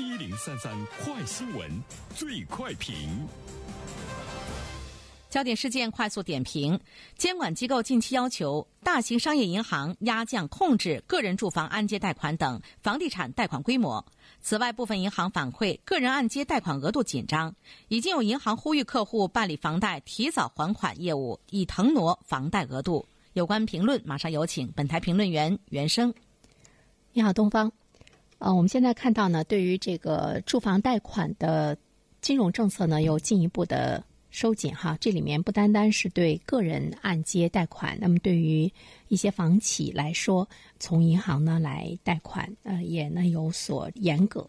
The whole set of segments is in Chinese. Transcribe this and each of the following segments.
一零三三快新闻，最快评。焦点事件快速点评：监管机构近期要求大型商业银行压降控制个人住房按揭贷款等房地产贷款规模。此外，部分银行反馈个人按揭贷款额度紧张，已经有银行呼吁客户办理房贷提早还款业务，以腾挪房贷额度。有关评论，马上有请本台评论员袁生。你好，东方。呃，我们现在看到呢，对于这个住房贷款的金融政策呢，又进一步的。收紧哈，这里面不单单是对个人按揭贷款，那么对于一些房企来说，从银行呢来贷款，呃，也呢有所严格。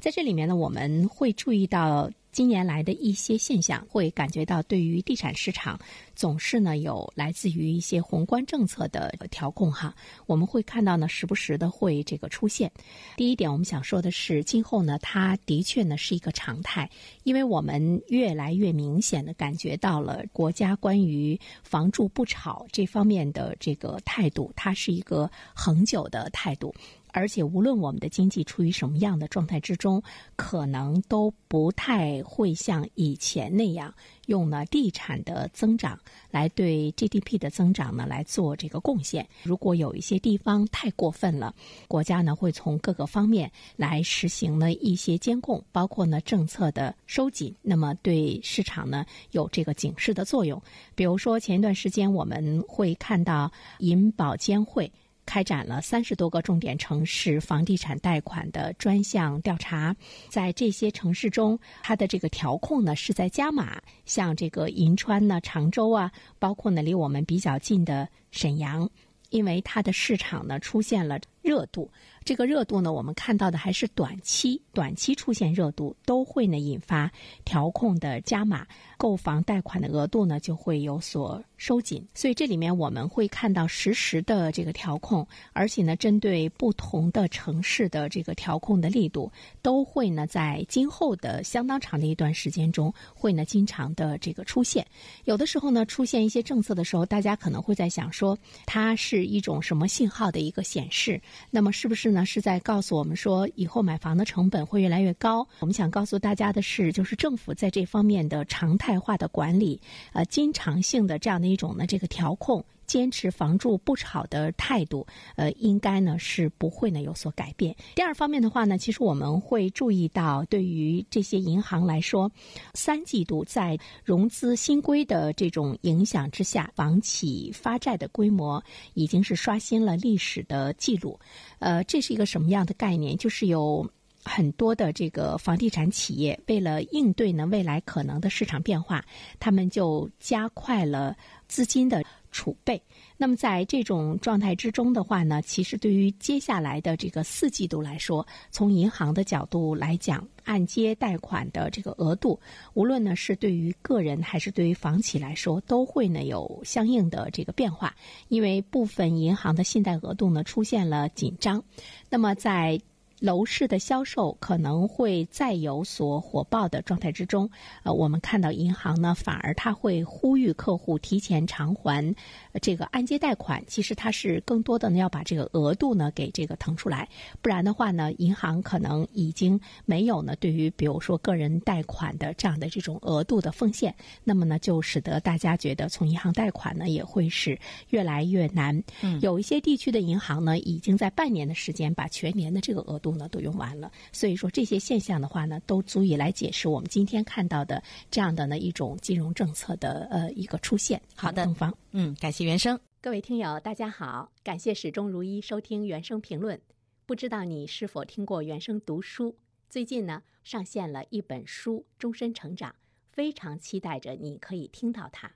在这里面呢，我们会注意到。近年来的一些现象，会感觉到对于地产市场总是呢有来自于一些宏观政策的调控哈。我们会看到呢，时不时的会这个出现。第一点，我们想说的是，今后呢，它的确呢是一个常态，因为我们越来越明显的感觉到了国家关于房住不炒这方面的这个态度，它是一个恒久的态度。而且，无论我们的经济处于什么样的状态之中，可能都不太会像以前那样用呢地产的增长来对 GDP 的增长呢来做这个贡献。如果有一些地方太过分了，国家呢会从各个方面来实行呢一些监控，包括呢政策的收紧，那么对市场呢有这个警示的作用。比如说，前一段时间我们会看到银保监会。开展了三十多个重点城市房地产贷款的专项调查，在这些城市中，它的这个调控呢是在加码，像这个银川呢、常州啊，包括呢离我们比较近的沈阳，因为它的市场呢出现了。热度，这个热度呢，我们看到的还是短期，短期出现热度都会呢引发调控的加码，购房贷款的额度呢就会有所收紧。所以这里面我们会看到实时的这个调控，而且呢，针对不同的城市的这个调控的力度，都会呢在今后的相当长的一段时间中，会呢经常的这个出现。有的时候呢，出现一些政策的时候，大家可能会在想说，它是一种什么信号的一个显示。那么是不是呢？是在告诉我们说，以后买房的成本会越来越高？我们想告诉大家的是，就是政府在这方面的常态化的管理，呃，经常性的这样的一种呢这个调控。坚持房住不炒的态度，呃，应该呢是不会呢有所改变。第二方面的话呢，其实我们会注意到，对于这些银行来说，三季度在融资新规的这种影响之下，房企发债的规模已经是刷新了历史的记录。呃，这是一个什么样的概念？就是有很多的这个房地产企业为了应对呢未来可能的市场变化，他们就加快了资金的。储备，那么在这种状态之中的话呢，其实对于接下来的这个四季度来说，从银行的角度来讲，按揭贷款的这个额度，无论呢是对于个人还是对于房企来说，都会呢有相应的这个变化，因为部分银行的信贷额度呢出现了紧张，那么在。楼市的销售可能会再有所火爆的状态之中，呃，我们看到银行呢，反而他会呼吁客户提前偿还这个按揭贷款。其实它是更多的呢，要把这个额度呢给这个腾出来，不然的话呢，银行可能已经没有呢对于比如说个人贷款的这样的这种额度的奉献，那么呢就使得大家觉得从银行贷款呢也会是越来越难。嗯，有一些地区的银行呢，已经在半年的时间把全年的这个额度。呢都用完了，所以说这些现象的话呢，都足以来解释我们今天看到的这样的呢一种金融政策的呃一个出现。好的，东方，嗯，感谢原生，各位听友大家好，感谢始终如一收听原声评论。不知道你是否听过原声读书？最近呢上线了一本书《终身成长》，非常期待着你可以听到它。《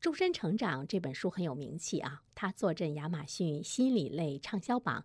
终身成长》这本书很有名气啊，它坐镇亚马逊心理类畅销榜。